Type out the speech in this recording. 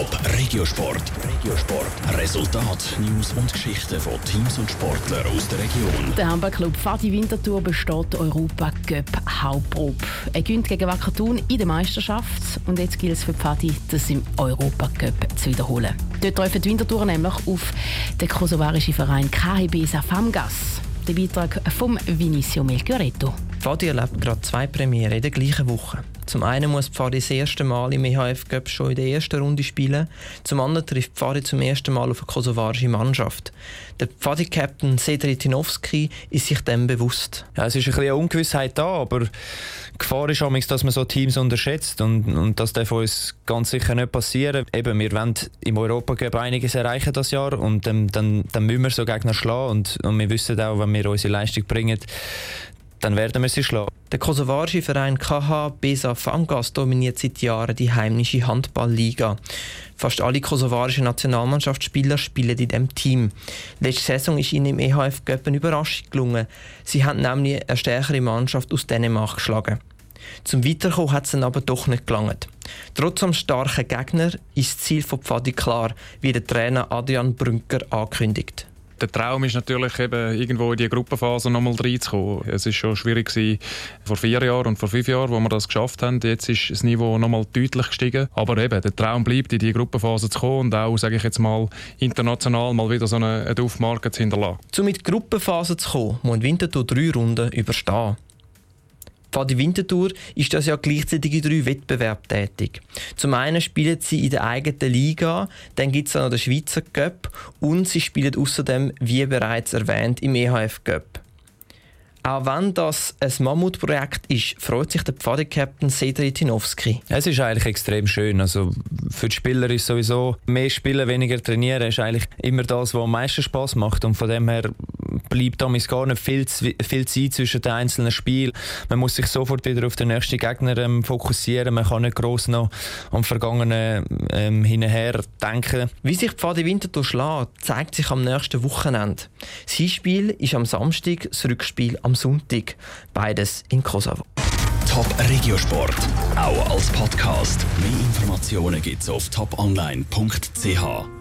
Top Regiosport. Regiosport. Resultat, News und Geschichten von Teams und Sportlern aus der Region. Der Handballclub Fadi Winterthur besteht Europa Cup Hauptprobe. Er gewinnt gegen Wacker Thun in der Meisterschaft und jetzt gilt es für Fadi, das im Europa Cup zu wiederholen. Dort treffen die Winterthur nämlich auf den kosovarischen Verein KHB Safamgas. Der Beitrag von Vinicio Melchioretto. Fadi erlebt gerade zwei Premiere in der gleichen Woche. Zum einen muss Pfadi das erste Mal im EHF Cup schon in der ersten Runde spielen. Zum anderen trifft Pfadi zum ersten Mal auf eine kosovarische Mannschaft. Der Pfadi-Captain Cedric Tinowski ist sich dem bewusst. Ja, es ist ein bisschen eine Ungewissheit da, aber die Gefahr ist auch, dass man so Teams unterschätzt und, und das darf uns ganz sicher nicht passieren. Eben, wir wollen im Europa Cup einiges erreichen das Jahr und ähm, dann, dann müssen wir so Gegner schlagen und, und wir wissen auch, wenn wir unsere Leistung bringen, dann werden wir sie schlagen. Der kosovarische Verein KH Besa Fangas dominiert seit Jahren die heimische Handballliga. Fast alle kosovarischen Nationalmannschaftsspieler spielen in diesem Team. Letzte Saison ist ihnen im EHF Cup eine Überraschung gelungen. Sie haben nämlich eine stärkere Mannschaft aus Dänemark geschlagen. Zum Weiterkommen hat es dann aber doch nicht gelangt. Trotz dem starken Gegner ist das Ziel von Pfadi klar, wie der Trainer Adrian Brünker ankündigt der Traum ist natürlich eben, irgendwo in die Gruppenphase nochmal reinzukommen. Es ist schon schwierig gewesen, vor vier Jahren und vor fünf Jahren, wo wir das geschafft haben. Jetzt ist das Niveau nochmal deutlich gestiegen. Aber eben, der Traum bleibt, in die Gruppenphase zu kommen und auch, sage ich jetzt mal, international mal wieder so eine, eine Duftmarke zu hinterlassen. Um in die Gruppenphase zu kommen, muss Winterthur drei Runden überstehen. Pfadi Winterthur ist das ja gleichzeitig in drei Wettbewerben tätig. Zum einen spielen sie in der eigenen Liga, dann gibt es noch den Schweizer Cup und sie spielen außerdem, wie bereits erwähnt, im EHF Cup. Auch wenn das ein Mammutprojekt ist, freut sich der Pfadi-Captain Cedric Tinowski. Es ist eigentlich extrem schön. Also für die Spieler ist sowieso mehr spielen, weniger trainieren, ist eigentlich immer das, was am meisten Spaß macht. Und von dem her bleibt damals gar nicht viel, viel Zeit zwischen den einzelnen Spielen. Man muss sich sofort wieder auf den nächsten Gegner ähm, fokussieren. Man kann nicht gross noch am Vergangenen ähm, hinher denken. Wie sich Pfadi Winterthur schlägt, zeigt sich am nächsten Wochenende. Sein Spiel ist am Samstag, das Rückspiel am Sonntag. Beides in Kosovo. Top Regiosport, auch als Podcast. Mehr Informationen gibt's auf toponline.ch.